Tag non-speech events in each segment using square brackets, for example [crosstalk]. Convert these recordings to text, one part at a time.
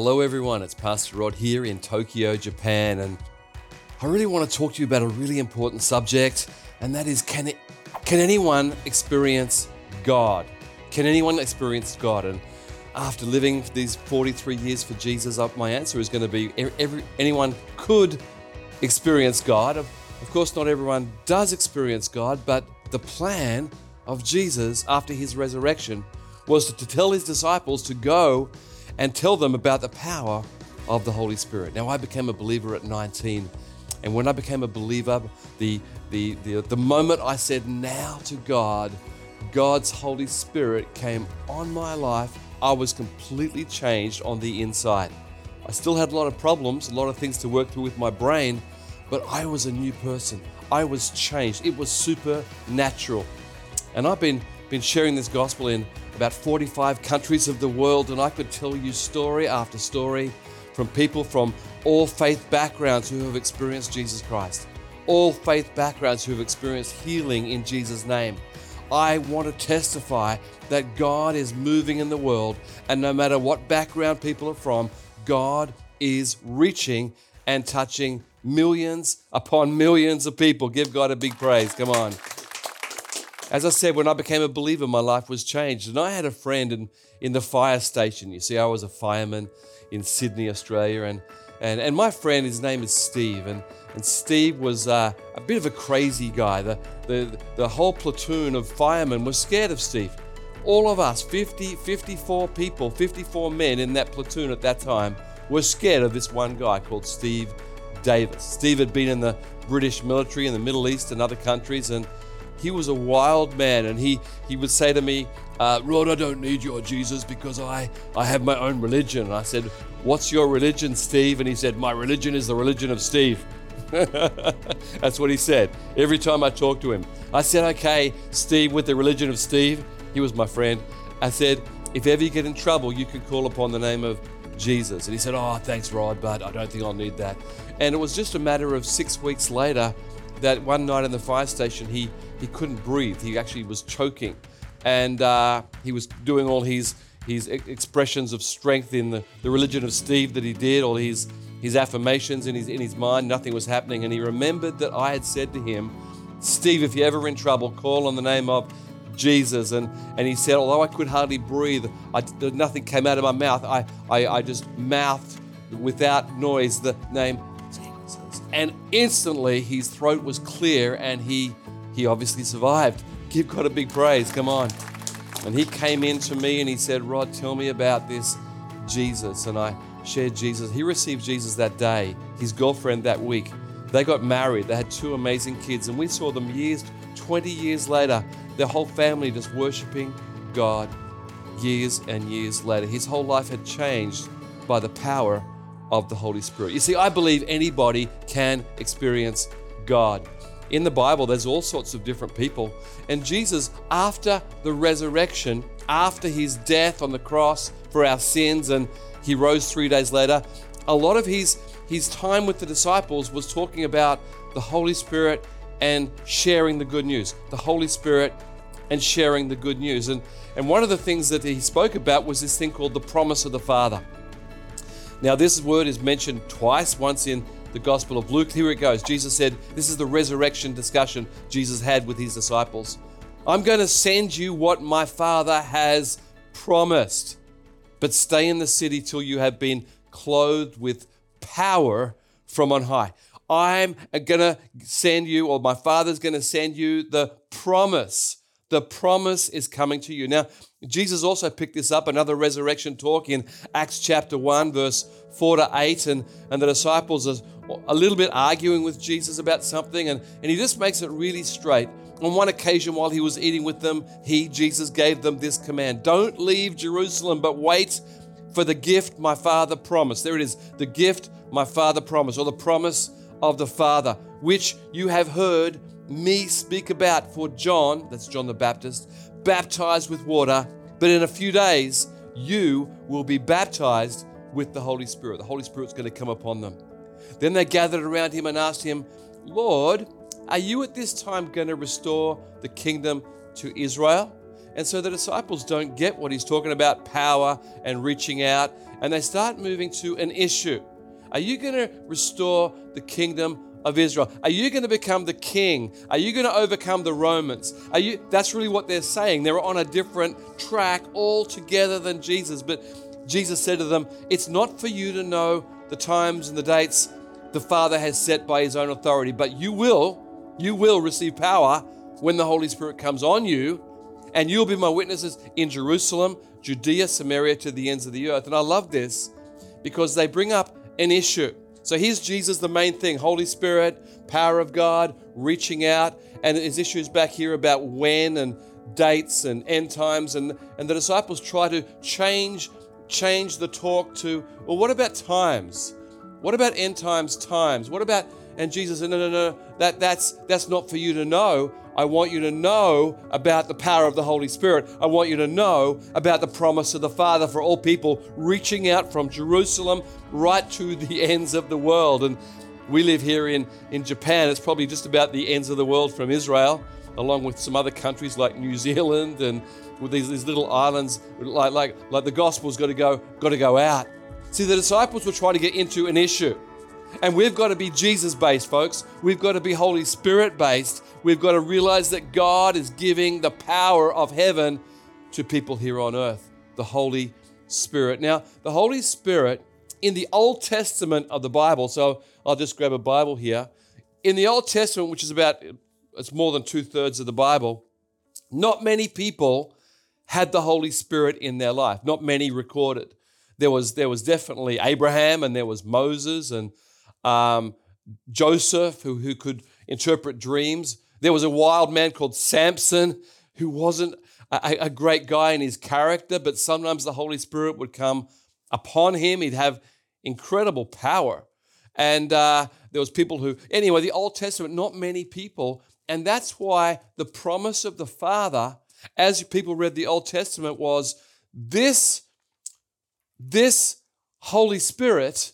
Hello, everyone. It's Pastor Rod here in Tokyo, Japan, and I really want to talk to you about a really important subject, and that is can, it, can anyone experience God? Can anyone experience God? And after living these 43 years for Jesus, uh, my answer is going to be every, anyone could experience God. Of, course, not everyone does experience God, but the plan of Jesus after his resurrection was to, to tell his disciples to go and tell them about the power of the Holy Spirit. Now, I became a believer at 19, and when I became a believer, the, the, the, the moment I said now to God, God's Holy Spirit came on my life. I was completely changed on the inside. I still had a lot of problems, a lot of things to work through with my brain, but I was a new person. I was changed. It was supernatural. And I've been, been sharing this gospel in about 45 countries of the world, and I could tell you story after story from people from all faith backgrounds who have experienced Jesus Christ, all faith backgrounds who have experienced healing in Jesus' name. I want to testify that God is moving in the world, and no matter what background people are from, God is reaching and touching millions upon millions of people. Give God a big praise. Come on. As I said, when I became a believer, my life was changed. And I had a friend in, in the fire station. You see, I was a fireman in Sydney, Australia. And, and, and my friend, his name is Steve. And, and Steve was uh, a bit of a crazy guy. The, the, the whole platoon of firemen was scared of Steve. All of us, 50, 54 people, 54 men in that platoon at that time, were scared of this one guy called Steve Davis. Steve had been in the British military in the Middle East and other countries, and he was a wild man, and he, he would say to me, uh, Rod, I don't need your Jesus because I, I have my own religion. And I said, What's your religion, Steve? And he said, My religion is the religion of Steve. [laughs] That's what he said every time I talked to him. I said, Okay, Steve, with the religion of Steve, he was my friend. I said, If ever you get in trouble, you can call upon the name of Jesus. And he said, Oh, thanks, Rod, but I don't think I'll need that. And it was just a matter of six weeks later that one night in the fire station, he, he couldn't breathe. He actually was choking. And uh, he was doing all his, his expressions of strength in the, the religion of Steve that he did, all his, his affirmations in his, in his mind. Nothing was happening. And he remembered that I had said to him, Steve, if you're ever in trouble, call on the name of Jesus. And, and he said, although I could hardly breathe, I, nothing came out of my mouth. I, I, I just mouthed without noise the name and instantly his throat was clear and he he obviously survived. Give God a big praise. Come on. And he came in to me and he said, Rod, tell me about this Jesus. And I shared Jesus. He received Jesus that day, his girlfriend that week. They got married. They had two amazing kids. And we saw them years, 20 years later, their whole family just worshiping God years and years later. His whole life had changed by the power of the Holy Spirit. You see, I believe anybody can experience God. In the Bible, there's all sorts of different people. And Jesus, after the resurrection, after his death on the cross for our sins, and he rose three days later, a lot of his, his time with the disciples was talking about the Holy Spirit and sharing the good news. The Holy Spirit and sharing the good news. And, and one of the things that he spoke about was this thing called the promise of the Father. Now, this word is mentioned twice, once in the Gospel of Luke. Here it goes. Jesus said, This is the resurrection discussion Jesus had with his disciples. I'm going to send you what my Father has promised, but stay in the city till you have been clothed with power from on high. I'm going to send you, or my Father's going to send you the promise. The promise is coming to you. Now, Jesus also picked this up, another resurrection talk in Acts chapter 1, verse 4 to 8. And, and the disciples are a little bit arguing with Jesus about something, and, and he just makes it really straight. On one occasion, while he was eating with them, he, Jesus, gave them this command Don't leave Jerusalem, but wait for the gift my Father promised. There it is, the gift my Father promised, or the promise of the Father, which you have heard me speak about. For John, that's John the Baptist, baptized with water, but in a few days you will be baptized with the Holy Spirit. The Holy Spirit's going to come upon them. Then they gathered around him and asked him, Lord, are you at this time going to restore the kingdom to Israel? And so the disciples don't get what he's talking about power and reaching out, and they start moving to an issue. Are you going to restore the kingdom of Israel? Are you going to become the king? Are you going to overcome the Romans? Are you That's really what they're saying. They're on a different track altogether than Jesus. But Jesus said to them, "It's not for you to know the times and the dates the Father has set by his own authority, but you will you will receive power when the Holy Spirit comes on you, and you'll be my witnesses in Jerusalem, Judea, Samaria to the ends of the earth." And I love this because they bring up an issue. So here's Jesus, the main thing Holy Spirit, power of God, reaching out. And his issues back here about when and dates and end times. And, and the disciples try to change, change the talk to, well, what about times? What about end times times? What about, and Jesus said, no, no, no, that, that's, that's not for you to know. I want you to know about the power of the Holy Spirit. I want you to know about the promise of the Father for all people, reaching out from Jerusalem right to the [laughs] ends of the world. And we live here in, in Japan. It's probably just about the ends of the world from Israel, along with some other countries like New [laughs] Zealand and with these, these little islands, like, like, like the gospel's got to go, got to go out. See, the disciples were trying to get into an issue. And we've got to be Jesus based, folks. We've got to be Holy Spirit based. We've got to realize that God is giving the power of heaven to people here on earth, the Holy Spirit. Now, the Holy Spirit in the Old Testament of the Bible, so I'll just grab a Bible here. In the Old Testament, which is about, it's more than two thirds of the Bible, not many people had the Holy Spirit in their life, not many recorded. There was, there was definitely Abraham and there was Moses and um, Joseph, who, who could interpret dreams. There was a wild man called Samson, who wasn't a, a great guy in his character, but sometimes the Holy Spirit would come upon him. He'd have incredible power. And uh, there was people who, anyway, the Old Testament, not many people. And that's why the promise of the Father, as people read the Old Testament, was this, this Holy Spirit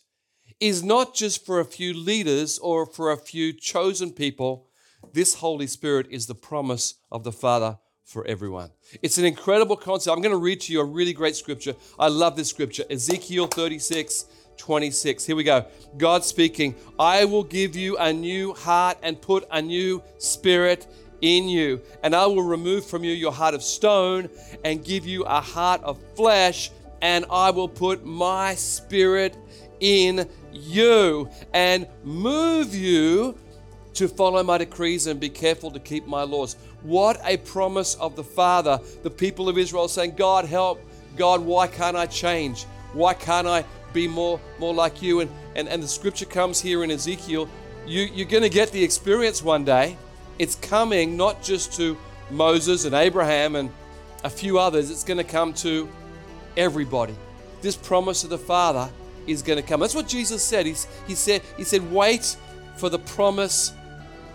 is not just for a few leaders or for a few chosen people. This Holy Spirit is the promise of the Father for everyone. It's an incredible concept. I'm going to read to you a really great scripture. I love this scripture Ezekiel 36. 26. Here we go. God speaking, I will give you a new heart and put a new spirit in you. And I will remove from you your heart of stone and give you a heart of flesh. And I will put my spirit in you and move you to follow my decrees and be careful to keep my laws. What a promise of the Father. The people of Israel saying, God, help. God, why can't I change? Why can't I be more, more like you? And, and, and the scripture comes here in Ezekiel. You, you're going to get the experience one day. It's coming not just to Moses and Abraham and a few others, it's going to come to everybody. This promise of the Father is going to come. That's what Jesus said. He's, he said. He said, "Wait for the promise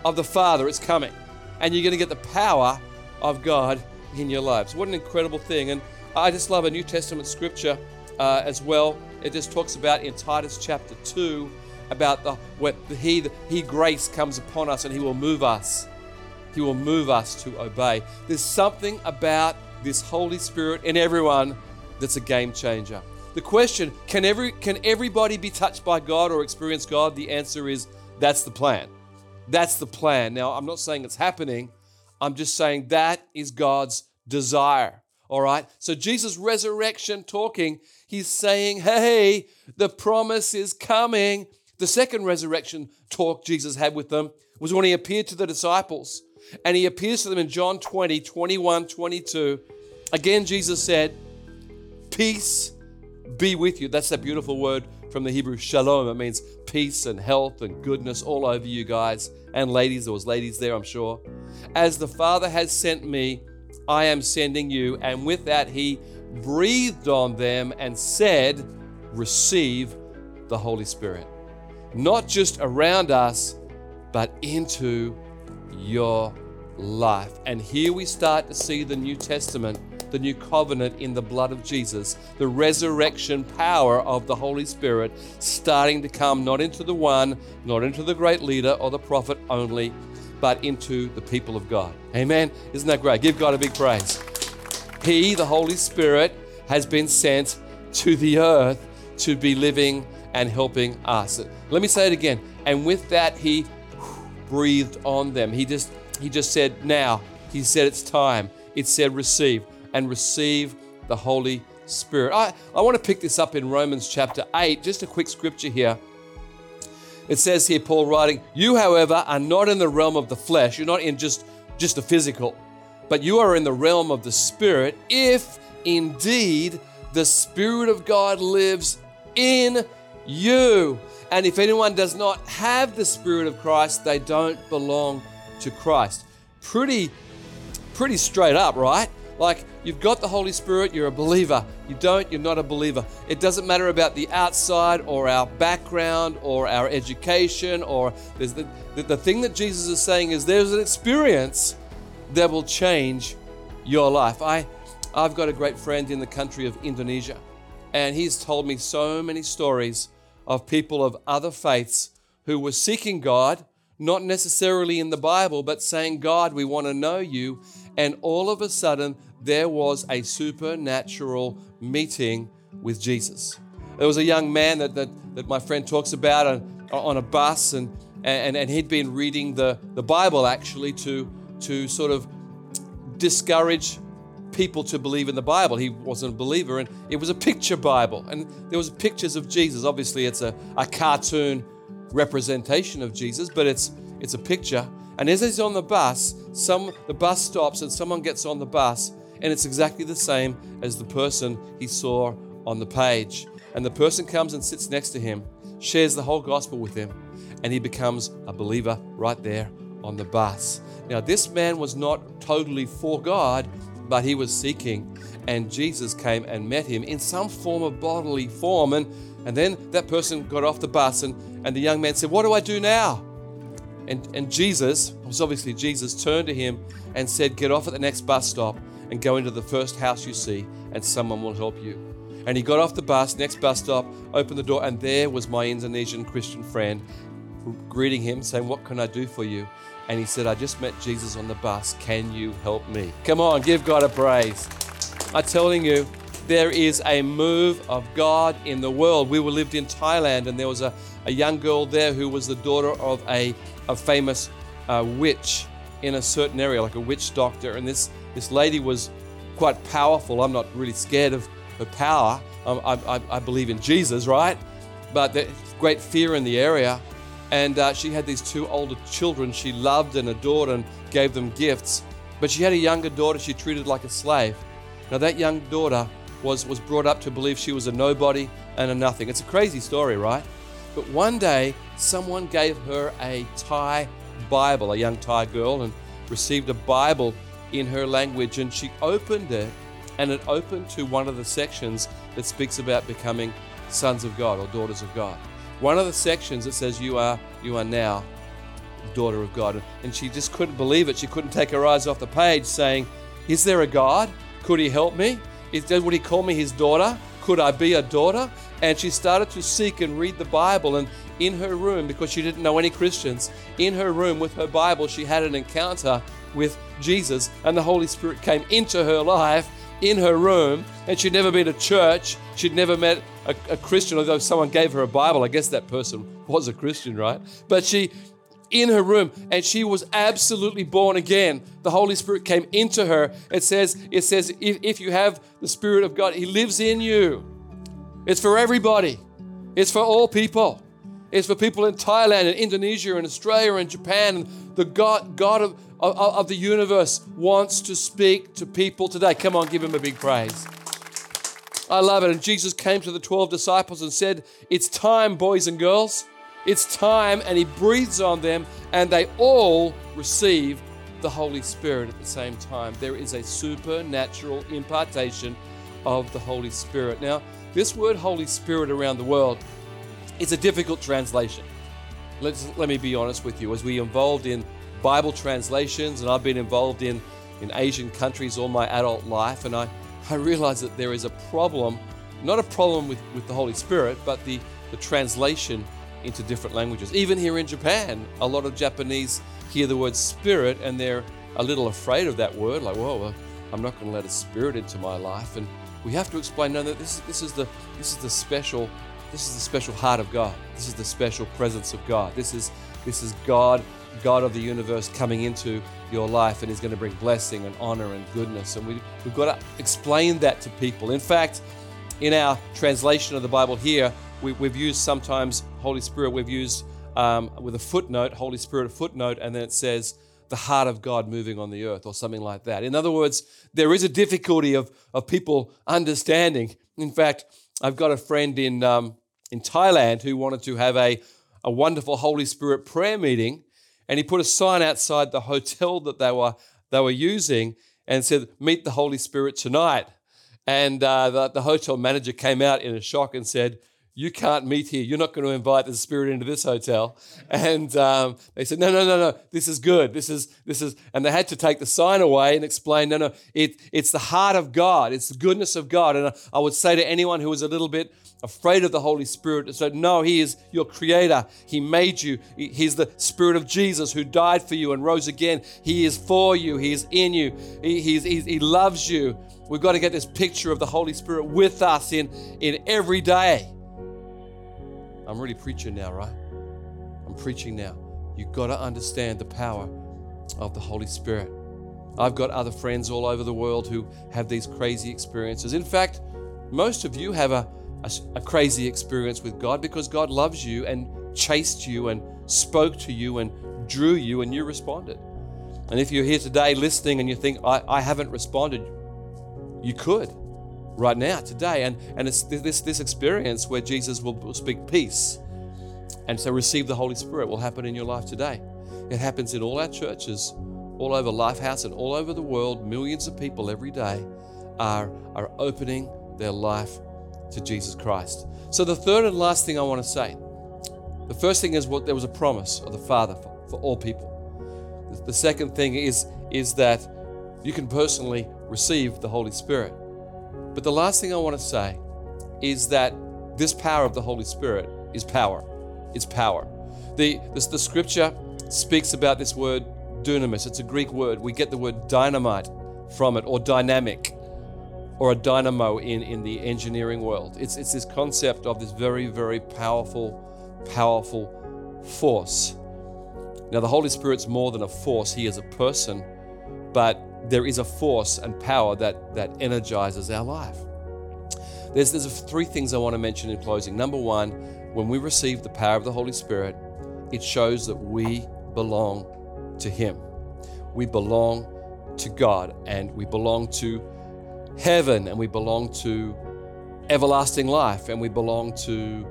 of the Father. It's coming, and you're going to get the power of God in your lives." What an incredible thing! And I just love a New Testament scripture uh, as well. It just talks about in Titus chapter two about the where the, he the, he grace comes upon us and he will move us. He will move us to obey. There's something about this Holy Spirit in everyone that's a game changer. The question, can every can everybody be touched by God or experience God? The answer is that's the plan. That's the plan. Now, I'm not saying it's happening. I'm just saying that is God's desire. All right? So Jesus resurrection talking, he's saying, "Hey, the promise is coming." The second resurrection talk Jesus had with them was when he appeared to the disciples. And he appears to them in John 20, 21, 22. Again, Jesus said, Peace be with you. That's that beautiful word from the Hebrew shalom. It means peace and health and goodness all over you guys and ladies. There was ladies there, I'm sure. As the Father has sent me, I am sending you. And with that, he breathed on them and said, Receive the Holy Spirit. Not just around us, but into your life. And here we start to see the New Testament the new covenant in the blood of Jesus, the resurrection power of the Holy Spirit starting to come not into the one, not into the great leader or the prophet only, but into the people of God. Amen. Isn't that great? Give God a big praise. He, the Holy Spirit, has been sent to the earth to be living and helping us. Let me say it again. And with that, he breathed on them. He just he just said, now. He said it's time. It said receive and receive the Holy Spirit. I, I want to pick this up in Romans chapter 8, just a quick scripture here. It says here, Paul writing, You, however, are not in the realm of the flesh. You're not in just, just the physical, but you are in the realm of the Spirit, if indeed the Spirit of God lives in you. And if anyone does not have the Spirit of Christ, they don't belong to Christ. Pretty, pretty straight up, right? Like you've got the Holy Spirit, you're a believer. You don't, you're not a believer. It doesn't matter about the outside or our background or our education or the, the, the thing that Jesus is saying is there's an experience that will change your life. I, I've got a great friend in the country of Indonesia, and he's told me so many stories of people of other faiths who were seeking God, not necessarily in the Bible, but saying, God, we want to know you. And all of a sudden, there was a supernatural meeting with Jesus. There was a young man that, that, that my friend talks about on, on a bus, and, and, and he'd been reading the, the Bible actually to, to sort of discourage people to believe in the Bible. He wasn't a believer, and it was a picture Bible. And there was pictures of Jesus. Obviously, it's a, a cartoon representation of Jesus, but it's it's a picture. And as he's on the bus, some the bus stops and someone gets on the bus and it's exactly the same as the person he saw on the page. And the person comes and sits next to him, shares the whole gospel with him, and he becomes a believer right there on the bus. Now, this man was not totally for God, but he was seeking, and Jesus came and met him in some form of bodily form. And, and then that person got off the bus, and, and the young man said, What do I do now? And, and Jesus, it was obviously Jesus, turned to him and said, Get off at the next bus stop and go into the first house you see, and someone will help you. And he got off the bus, next bus stop, opened the door, and there was my Indonesian Christian friend greeting him, saying, What can I do for you? And he said, I just met Jesus on the bus. Can you help me? Come on, give God a praise. I'm telling you, there is a move of God in the world. We were lived in Thailand, and there was a, a young girl there who was the daughter of a, a famous uh, witch in a certain area, like a witch doctor. And this this lady was quite powerful. I'm not really scared of her power. Um, I, I, I, believe in Jesus, right? But there's great fear in the area. And uh, she had these two older children she loved and adored and gave them gifts. But she had a younger daughter she treated like a slave. Now, that young daughter was, was brought up to believe she was a nobody and a nothing. It's a crazy story, right? But one day, someone gave her a Thai Bible, a young Thai girl, and received a Bible in her language, and she opened it, and it opened to one of the sections that speaks about becoming sons of God or daughters of God. One of the sections that says you are you are now daughter of God, and she just couldn't believe it. She couldn't take her eyes off the page, saying, "Is there a God? Could He help me? Is, would He call me His daughter? Could I be a daughter?" And she started to seek and read the Bible, and in her room, because she didn't know any Christians, in her room with her Bible, she had an encounter with Jesus, and the Holy Spirit came into her life in her room, and she'd never been to church. She'd never met a, a, Christian, although someone gave her a Bible. I guess that person was a Christian, right? But she, in her room, and she was absolutely born again. The Holy Spirit came into her. It says, it says, if, if you have the Spirit of God, He lives in you. It's for everybody. It's for all people. It's for people in Thailand and Indonesia and Australia and Japan. And the God, God of of, of the universe wants to speak to people today. Come on, give him a big praise. I love it. And Jesus came to the 12 disciples and said, It's time, boys and girls. It's time. And he breathes on them, and they all receive the Holy Spirit at the same time. There is a supernatural impartation of the Holy Spirit. Now, this word Holy Spirit around the world is a difficult translation. Let's, let me be honest with you. As we involved in Bible translations, and I've been involved in, in Asian countries all my adult life, and I, I realize that there is a problem, not a problem with, with the Holy Spirit, but the, the translation into different languages. Even here in Japan, a lot of Japanese hear the word spirit and they're a little afraid of that word, like, whoa, I'm not going to let a spirit into my life. And we have to explain, no, that this is, this is the this is the special this is the special heart of God. This is the special presence of God. This is this is God, God of the universe coming into your life and He's going to bring blessing and honor and goodness. And we, we've got to explain that to people. In fact, in our translation of the Bible here, we, have used sometimes Holy Spirit, we've used um, with a footnote, Holy Spirit, a footnote, and then it says, the heart of God moving on the earth or something like that. In other words, there is a difficulty of, of people understanding. In fact, I've got a friend in, um, in Thailand who wanted to have a, a wonderful Holy Spirit prayer meeting, and he put a sign outside the hotel that they were, they were using and said, Meet the Holy Spirit tonight. And uh, the, the hotel manager came out in a shock and said, you can't meet here. You're not going to invite the spirit into this hotel. [laughs] And um, they said, no, no, no, no. This is good. This is this is. And they had to take the sign away and explain, no, no. It, it's the heart of God. It's the goodness of God. And I would say to anyone who is a little bit afraid of the Holy Spirit, so no, He is your Creator. He made you. He's the Spirit of Jesus who died for you and rose again. He is for you. He is in you. He, he's, he loves you. We've got to get this picture of the Holy Spirit with us in, in every day. I'm really preaching now, right? I'm preaching now. You've got to understand the power of the Holy Spirit. I've got other friends all over the world who have these crazy experiences. In fact, most of you have a, a, a, crazy experience with God because God loves you and chased you and spoke to you and drew you and you responded. And if you're here today listening and you think, I, I haven't responded, you could right now, today. And, and it's this, this experience where Jesus will, speak peace. And so receive the Holy Spirit will happen in your life today. It happens in all our churches, all over Lifehouse and all over the world. Millions of people every day are, are opening their life to Jesus Christ. So, the third and last thing I want to say the first thing is what there was a promise of the Father for, for all people. The second thing is, is that you can personally receive the Holy Spirit. But the last thing I want to say is that this power of the Holy Spirit is power. It's power. The, the, the scripture speaks about this word dunamis. It's a Greek word. We get the word dynamite from it, or dynamic, or a dynamo in, in the engineering world. It's, it's this concept of this very, very powerful, powerful force. Now, the Holy Spirit's more than a force, He is a person, but there is a force and power that, that energizes our life. There's, there's three things I want to mention in closing. Number one, when we receive the power of the Holy Spirit, it shows that we belong to Him. We belong to God and we belong to heaven and we belong to everlasting life and we belong to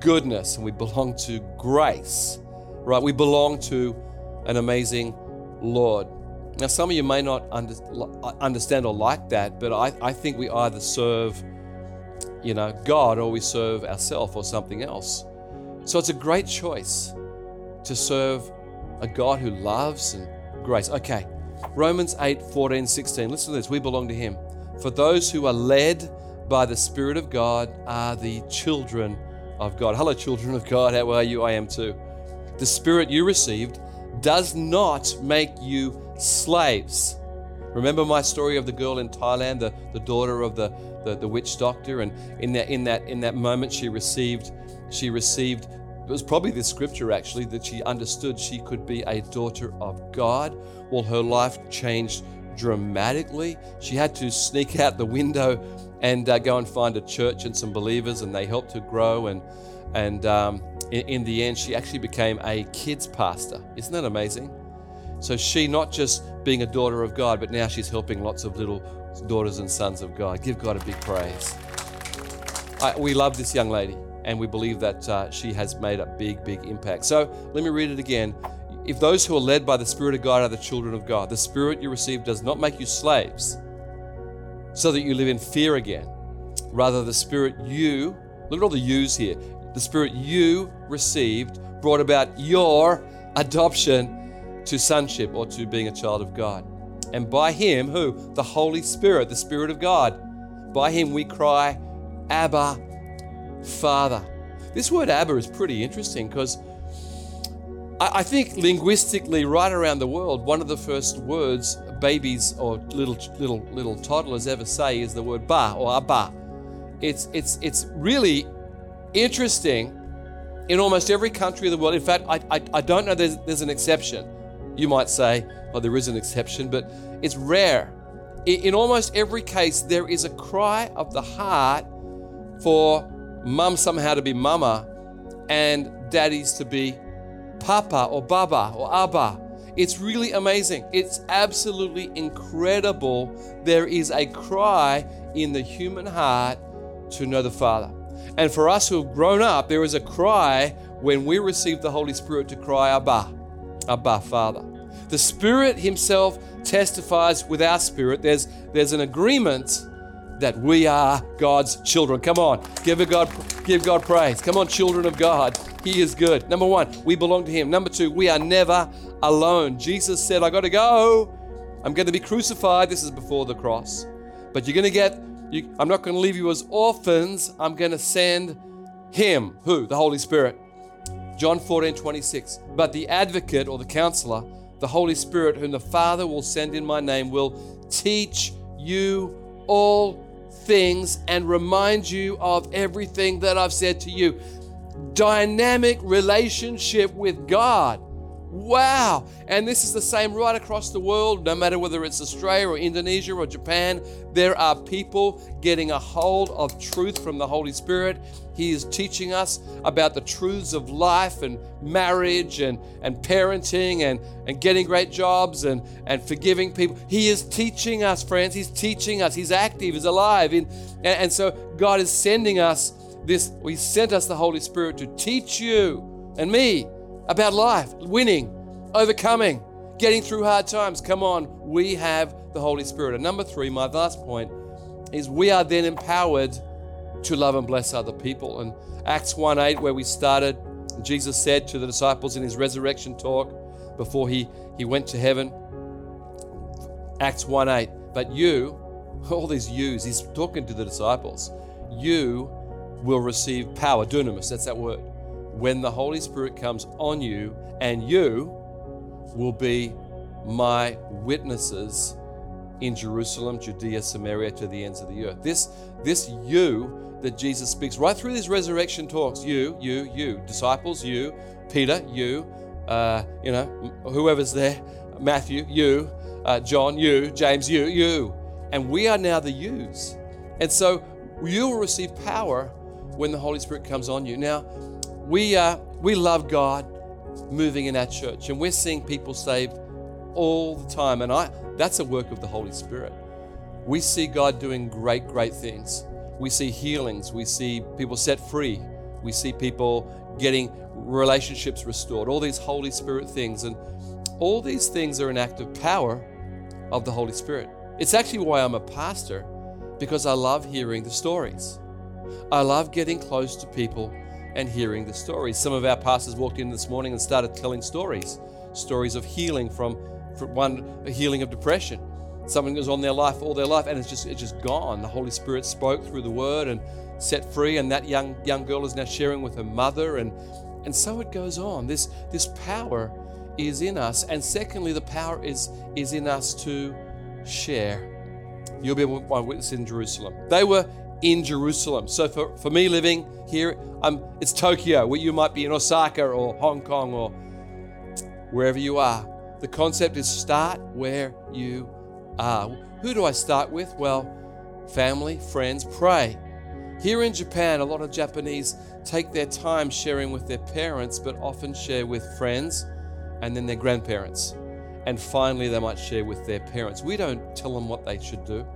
goodness and we belong to grace, right? We belong to an amazing Lord. Now, some of you may not understand or like that, but I, I think we either serve, you know, God or we serve ourselves or something else. So it's a great choice to serve a God who loves and grace. Okay, Romans 8, 14, 16. Listen to this. We belong to Him. For those who are led by the Spirit of God are the children of God. Hello, children of God. How are you? I am too. The Spirit you received does not make you slaves. Remember my story of the girl in Thailand, the, the daughter of the, the, the witch doctor, and in that in that in that moment she received she received it was probably this scripture actually that she understood she could be a daughter of God. Well, her life changed dramatically. She had to sneak out the window and uh, go and find a church and some believers, and they helped her grow. And and um, in, in the end, she actually became a kids pastor. Isn't that amazing? So she, not just being a daughter of God, but now she's helping lots of little daughters and sons of God. Give God a big praise. I, we love this young lady, and we believe that uh, she has made a big, big impact. So let me read it again. If those who are led by the Spirit of God are the children of God, the Spirit you receive does not make you slaves so that you live in fear again. Rather, the Spirit you, look at all the yous here, the Spirit you received brought about your adoption to sonship or to being a child of God. And by Him, who? The Holy Spirit, the Spirit of God. By Him we cry, Abba, Father. This word Abba is pretty interesting because I think linguistically, right around the world, one of the first words babies or little little little toddlers ever say is the word ba or abba. It's it's it's really interesting in almost every country of the world. In fact, I, I, I don't know there's, there's an exception. You might say, well, there is an exception, but it's rare. In, in almost every case, there is a cry of the heart for mum somehow to be mama and daddies to be papa or baba or abba. It's really amazing. It's absolutely incredible. There is a cry in the human heart to know the Father. And for us who have grown up, there is a cry when we receive the Holy Spirit to cry, Abba, Abba, Father. The Spirit Himself testifies with our spirit. There's, there's an agreement that we are God's children. Come on, give God, give God praise. Come on, children of God. He is good. Number one, we belong to Him. Number two, we are never alone. Jesus said, I got to go. I'm going to be crucified. This is before the cross. But you're going to get, you, I'm not going to leave you as orphans. I'm going to send Him. Who? The Holy Spirit. John 14, 26. But the advocate or the counselor, the Holy Spirit, whom the Father will send in my name, will teach you all things and remind you of everything that I've said to you. Dynamic relationship with God. Wow. And this is the same right across the world, no matter whether it's Australia or Indonesia or Japan. There are people getting a hold of truth from the Holy Spirit. He is teaching us about the truths of life and marriage and, and parenting and, and getting great jobs and, and forgiving people. He is teaching us, friends. He's teaching us. He's active, he's alive. And, and so God is sending us this, He sent us the Holy Spirit to teach you and me about life, winning, overcoming, getting through hard times. Come on, we have the Holy Spirit. And number three, my last point, is we are then empowered to love and bless other people. And Acts 1 8, where we started, Jesus said to the disciples in his resurrection talk before he, he went to heaven, Acts 1 8, but you, [laughs] all these yous, he's talking to the disciples, you will receive power, dunamis, that's that word when the Holy Spirit comes on you, and you will be my witnesses in Jerusalem, Judea, Samaria, to the ends of the earth. This, this you that Jesus speaks right through these resurrection talks, you, you, you, disciples, you, Peter, you, uh, you know, whoever's there, Matthew, you, uh, John, you, James, you, you. And we are now the yous. And so you will receive power when the Holy Spirit comes on you. Now, we, uh, we love God moving in our church, and we're seeing people saved all the time. And I, that's a work of the Holy Spirit. We see God doing great, great things. We see healings. We see people set free. We see people getting relationships restored. All these Holy Spirit things. And all these things are an act of power of the Holy Spirit. It's actually why I'm a pastor, because I love hearing the stories. I love getting close to people and hearing the stories. Some of our pastors walked in this morning and started telling stories stories of healing from, from one a healing of depression. Something that was on their life all their life and it's just it's just gone. The Holy Spirit spoke through the word and set free, and that young young girl is now sharing with her mother and and so it goes on. This this power is in us. And secondly, the power is is in us to share. You'll be my witness in Jerusalem. They were in Jerusalem. So for, for me living here, I'm, it's Tokyo, where you might be in Osaka or Hong Kong or wherever you are. The concept is start where you are. Who do I start with? Well, family, friends, pray. Here in Japan, a lot of Japanese take their time sharing with their parents, but often share with friends and then their grandparents. And finally, they might share with their parents. We don't tell them what they should do.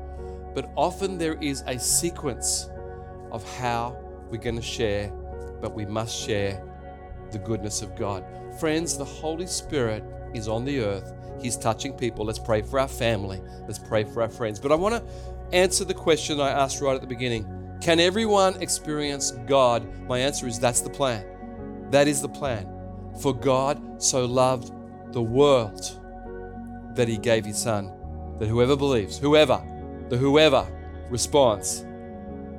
But often there is a sequence of how we're going to share, but we must share the goodness of God. Friends, the Holy Spirit is on the earth. He's touching people. Let's pray for our family. Let's pray for our friends. But I want to answer the question I asked right at the beginning Can everyone experience God? My answer is that's the plan. That is the plan. For God so loved the world that he gave his son, that whoever believes, whoever, the whoever response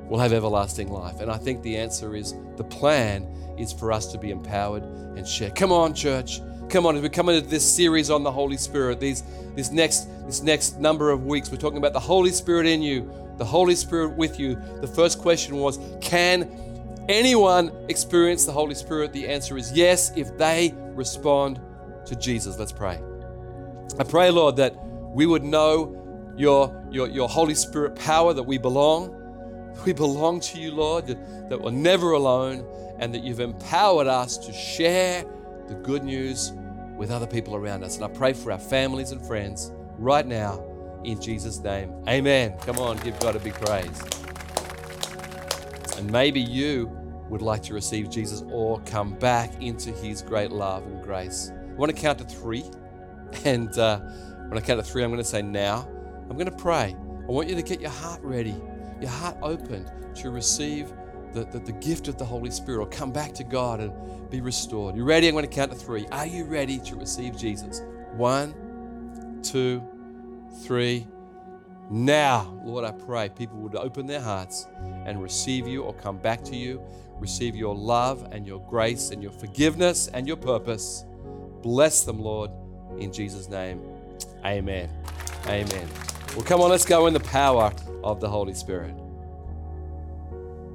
will have everlasting life. And I think the answer is the plan is for us to be empowered and share. Come on, church. Come on, as we come into this series on the Holy Spirit, these this next this next number of weeks, we're talking about the Holy Spirit in you, the Holy Spirit with you. The first question was, can anyone experience the Holy Spirit? The answer is yes, if they respond to Jesus. Let's pray. I pray, Lord, that we would know your, your, your Holy Spirit power, that we belong. We belong to you, Lord, that, we're never alone, and that you've empowered us to share the good news with other people around us. And I pray for our families and friends right now in Jesus' name. Amen. Come on, give God a big praise. And maybe you would like to receive Jesus or come back into his great love and grace. I want to count to three. And uh, when I count to three, I'm going to say now. I'm going to pray. I want you to get your heart ready, your heart open to receive the, the, the, gift of the Holy Spirit or come back to God and be restored. You ready? I'm going to count to three. Are you ready to receive Jesus? One, two, three. Now, Lord, I pray people would open their hearts and receive you or come back to you, receive your love and your grace and your forgiveness and your purpose. Bless them, Lord, in Jesus' name. Amen. Amen. Well, come on, let's go in the power of the Holy Spirit.